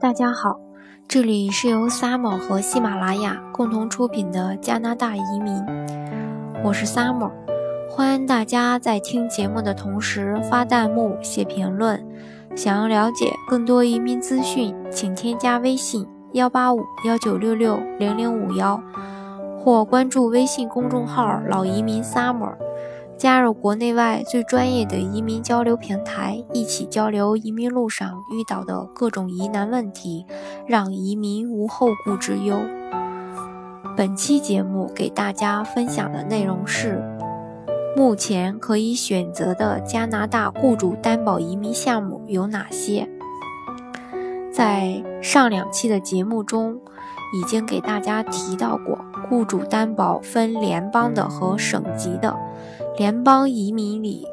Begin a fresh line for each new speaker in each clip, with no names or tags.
大家好，这里是由 Summer 和喜马拉雅共同出品的加拿大移民，我是 Summer，欢迎大家在听节目的同时发弹幕、写评论。想要了解更多移民资讯，请添加微信幺八五幺九六六零零五幺，或关注微信公众号“老移民 Summer”。加入国内外最专业的移民交流平台，一起交流移民路上遇到的各种疑难问题，让移民无后顾之忧。本期节目给大家分享的内容是：目前可以选择的加拿大雇主担保移民项目有哪些？在上两期的节目中，已经给大家提到过，雇主担保分联邦的和省级的。联邦移民里，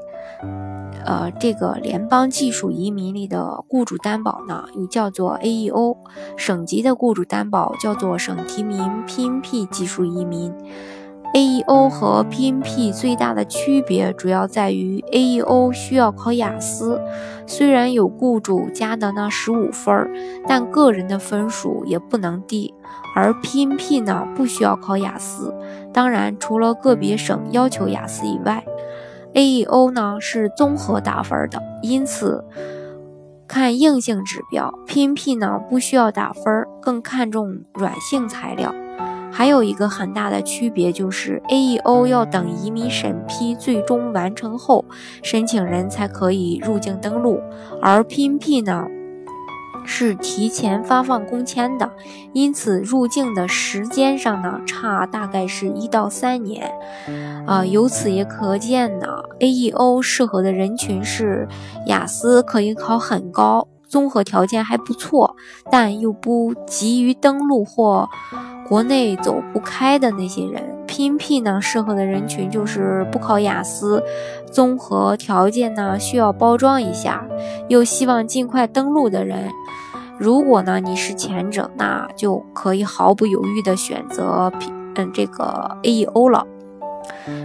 呃，这个联邦技术移民里的雇主担保呢，又叫做 AEO；省级的雇主担保叫做省提名 PNP 技术移民。AEO 和 PNP 最大的区别主要在于，AEO 需要考雅思，虽然有雇主加的那十五分，但个人的分数也不能低；而 PNP 呢，不需要考雅思，当然除了个别省要求雅思以外，AEO 呢是综合打分的，因此看硬性指标，PNP 呢不需要打分，更看重软性材料。还有一个很大的区别就是，AEO 要等移民审批最终完成后，申请人才可以入境登录，而 PNP 呢是提前发放工签的，因此入境的时间上呢差大概是一到三年。啊，由此也可见呢，AEO 适合的人群是雅思可以考很高，综合条件还不错，但又不急于登录或。国内走不开的那些人，PNP 呢适合的人群就是不考雅思，综合条件呢需要包装一下，又希望尽快登录的人。如果呢你是前者，那就可以毫不犹豫的选择 P 嗯这个 AEO 了。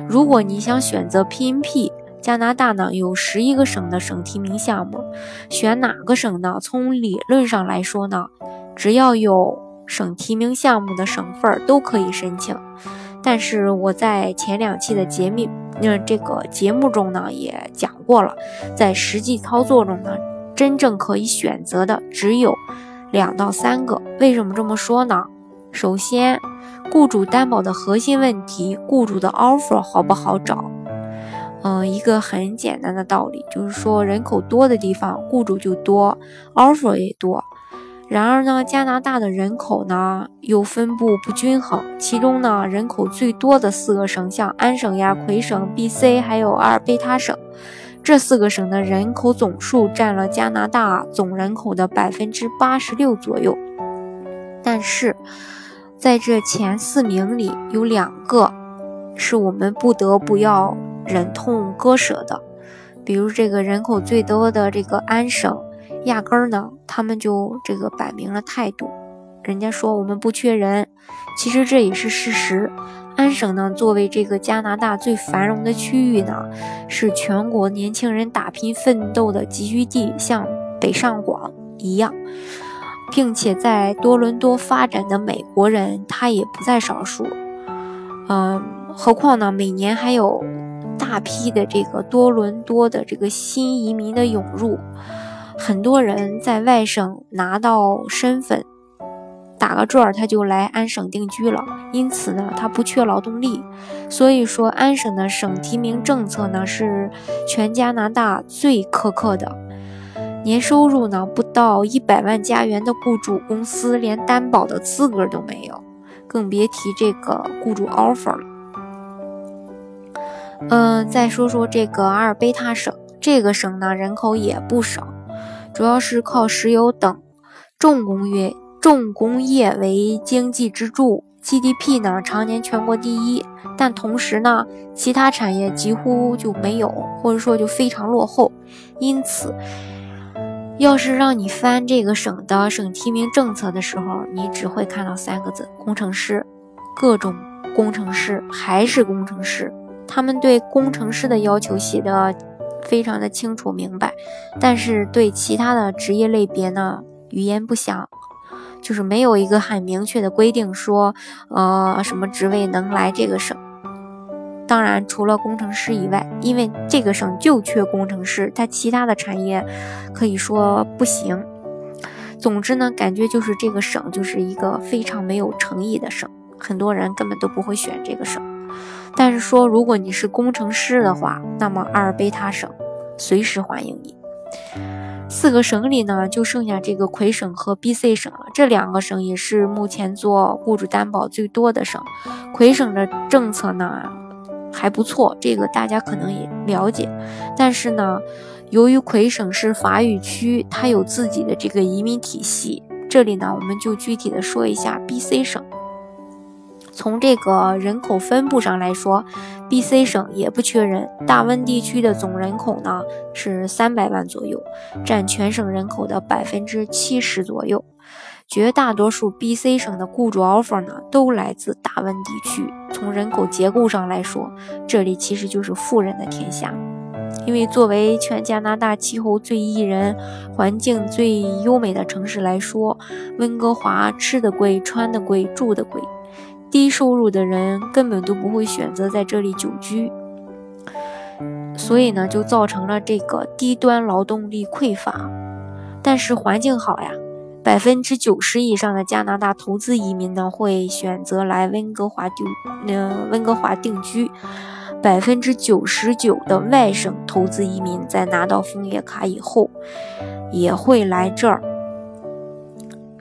如果你想选择 PNP，加拿大呢有十一个省的省提名项目，选哪个省呢？从理论上来说呢，只要有。省提名项目的省份都可以申请，但是我在前两期的节目，嗯，这个节目中呢也讲过了，在实际操作中呢，真正可以选择的只有两到三个。为什么这么说呢？首先，雇主担保的核心问题，雇主的 offer 好不好找？嗯，一个很简单的道理就是说，人口多的地方，雇主就多，offer 也多。然而呢，加拿大的人口呢又分布不均衡，其中呢人口最多的四个省，像安省呀、魁省、B.C. 还有阿尔卑塔省，这四个省的人口总数占了加拿大总人口的百分之八十六左右。但是，在这前四名里，有两个是我们不得不要忍痛割舍的，比如这个人口最多的这个安省。压根儿呢，他们就这个摆明了态度，人家说我们不缺人，其实这也是事实。安省呢，作为这个加拿大最繁荣的区域呢，是全国年轻人打拼奋斗的集聚地，像北上广一样，并且在多伦多发展的美国人他也不在少数。嗯，何况呢，每年还有大批的这个多伦多的这个新移民的涌入。很多人在外省拿到身份，打个转儿他就来安省定居了。因此呢，他不缺劳动力。所以说，安省的省提名政策呢是全加拿大最苛刻的。年收入呢不到一百万加元的雇主公司连担保的资格都没有，更别提这个雇主 offer 了。嗯，再说说这个阿尔卑塔省，这个省呢人口也不少。主要是靠石油等重工业、重工业为经济支柱，GDP 呢常年全国第一，但同时呢，其他产业几乎就没有，或者说就非常落后。因此，要是让你翻这个省的省提名政策的时候，你只会看到三个字：工程师，各种工程师，还是工程师。他们对工程师的要求写的非常的清楚明白，但是对其他的职业类别呢，语言不详，就是没有一个很明确的规定说，呃，什么职位能来这个省。当然，除了工程师以外，因为这个省就缺工程师，它其他的产业可以说不行。总之呢，感觉就是这个省就是一个非常没有诚意的省，很多人根本都不会选这个省。但是说，如果你是工程师的话，那么阿尔卑塔省随时欢迎你。四个省里呢，就剩下这个魁省和 BC 省了。这两个省也是目前做雇主担保最多的省。魁省的政策呢？还不错，这个大家可能也了解。但是呢，由于魁省是法语区，它有自己的这个移民体系。这里呢，我们就具体的说一下 BC 省。从这个人口分布上来说，BC 省也不缺人。大温地区的总人口呢是三百万左右，占全省人口的百分之七十左右。绝大多数 BC 省的雇主 offer 呢，都来自大温地区。从人口结构上来说，这里其实就是富人的天下。因为作为全加拿大气候最宜人、环境最优美的城市来说，温哥华吃的贵、穿的贵、住的贵，低收入的人根本都不会选择在这里久居。所以呢，就造成了这个低端劳动力匮乏。但是环境好呀。百分之九十以上的加拿大投资移民呢，会选择来温哥华定，呃，温哥华定居。百分之九十九的外省投资移民在拿到枫叶卡以后，也会来这儿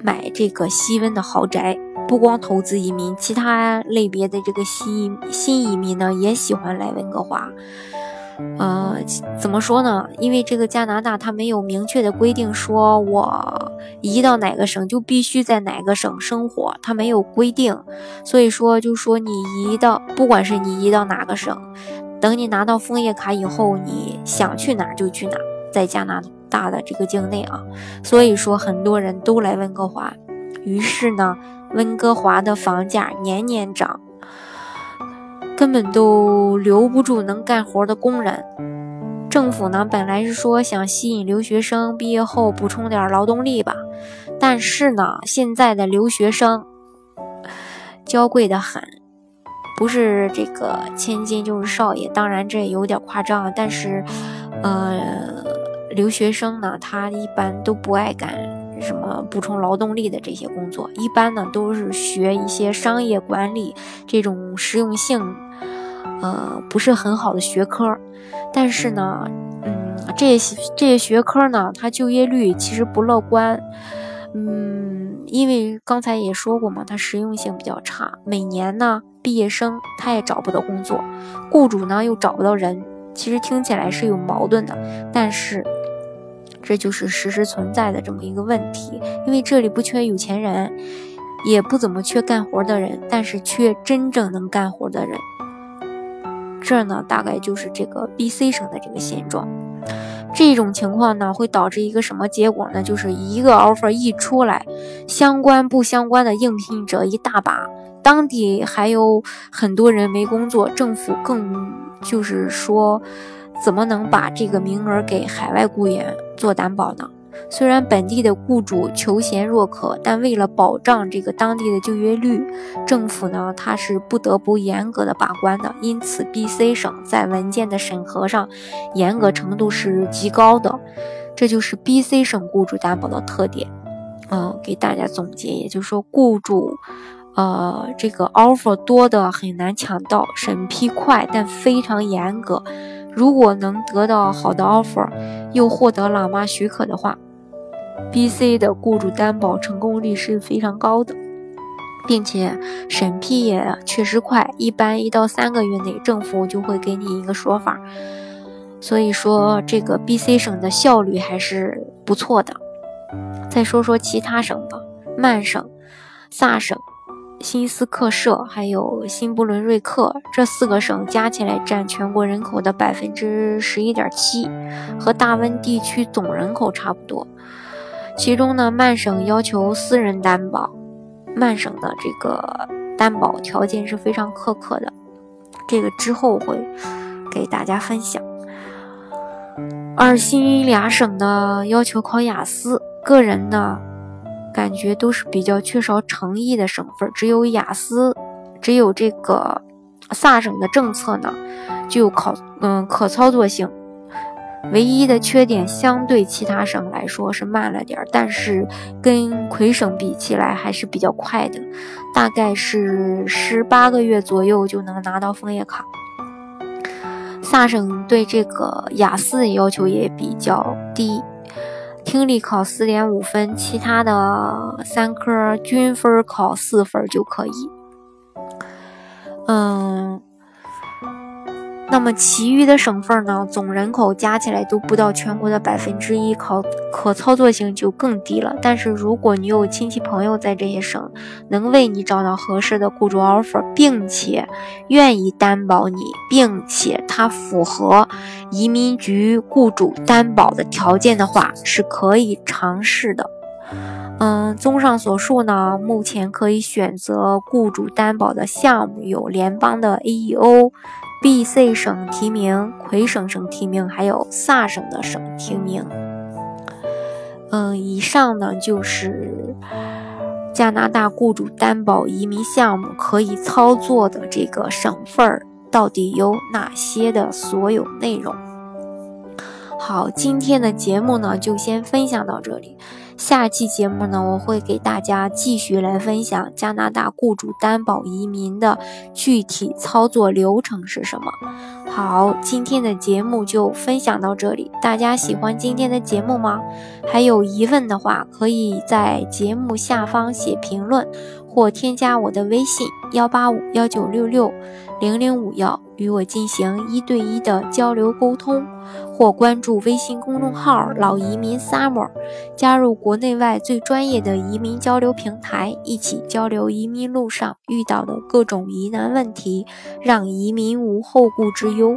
买这个西温的豪宅。不光投资移民，其他类别的这个新新移民呢，也喜欢来温哥华。呃，怎么说呢？因为这个加拿大它没有明确的规定，说我移到哪个省就必须在哪个省生活，它没有规定。所以说，就说你移到，不管是你移到哪个省，等你拿到枫叶卡以后，你想去哪就去哪，在加拿大的这个境内啊。所以说，很多人都来温哥华，于是呢，温哥华的房价年年涨。根本都留不住能干活的工人。政府呢，本来是说想吸引留学生毕业后补充点劳动力吧，但是呢，现在的留学生娇贵的很，不是这个千金就是少爷。当然这有点夸张，但是，呃，留学生呢，他一般都不爱干。什么补充劳动力的这些工作，一般呢都是学一些商业管理这种实用性，呃不是很好的学科。但是呢，嗯，这些这些学科呢，它就业率其实不乐观。嗯，因为刚才也说过嘛，它实用性比较差。每年呢，毕业生他也找不到工作，雇主呢又找不到人。其实听起来是有矛盾的，但是。这就是实时存在的这么一个问题，因为这里不缺有钱人，也不怎么缺干活的人，但是缺真正能干活的人。这呢，大概就是这个 B.C 省的这个现状。这种情况呢，会导致一个什么结果呢？就是一个 offer 一出来，相关不相关的应聘者一大把，当地还有很多人没工作，政府更就是说。怎么能把这个名额给海外雇员做担保呢？虽然本地的雇主求贤若渴，但为了保障这个当地的就业率，政府呢它是不得不严格的把关的。因此，B.C 省在文件的审核上严格程度是极高的，这就是 B.C 省雇主担保的特点。嗯，给大家总结，也就是说，雇主，呃，这个 offer 多的很难抢到，审批快但非常严格。如果能得到好的 offer，又获得老妈许可的话，BC 的雇主担保成功率是非常高的，并且审批也确实快，一般一到三个月内政府就会给你一个说法。所以说这个 BC 省的效率还是不错的。再说说其他省吧，曼省、萨省。新斯克舍还有新布伦瑞克这四个省加起来占全国人口的百分之十一点七，和大温地区总人口差不多。其中呢，曼省要求私人担保，曼省的这个担保条件是非常苛刻的，这个之后会给大家分享。而新俩省呢要求考雅思，个人呢感觉都是比较缺少诚意的省份，只有雅思，只有这个萨省的政策呢就有考嗯可操作性。唯一的缺点，相对其他省来说是慢了点儿，但是跟魁省比起来还是比较快的，大概是十八个月左右就能拿到枫叶卡。萨省对这个雅思要求也比较低，听力考四点五分，其他的三科均分考四分就可以。嗯。那么其余的省份呢，总人口加起来都不到全国的百分之一，考可操作性就更低了。但是如果你有亲戚朋友在这些省，能为你找到合适的雇主 offer，并且愿意担保你，并且他符合移民局雇主担保的条件的话，是可以尝试的。嗯，综上所述呢，目前可以选择雇主担保的项目有联邦的 AEO。B、C 省提名，魁省省提名，还有萨省的省提名。嗯，以上呢就是加拿大雇主担保移民项目可以操作的这个省份儿到底有哪些的所有内容。好，今天的节目呢就先分享到这里。下期节目呢，我会给大家继续来分享加拿大雇主担保移民的具体操作流程是什么。好，今天的节目就分享到这里，大家喜欢今天的节目吗？还有疑问的话，可以在节目下方写评论，或添加我的微信幺八五幺九六六零零五幺。与我进行一对一的交流沟通，或关注微信公众号“老移民 summer”，加入国内外最专业的移民交流平台，一起交流移民路上遇到的各种疑难问题，让移民无后顾之忧。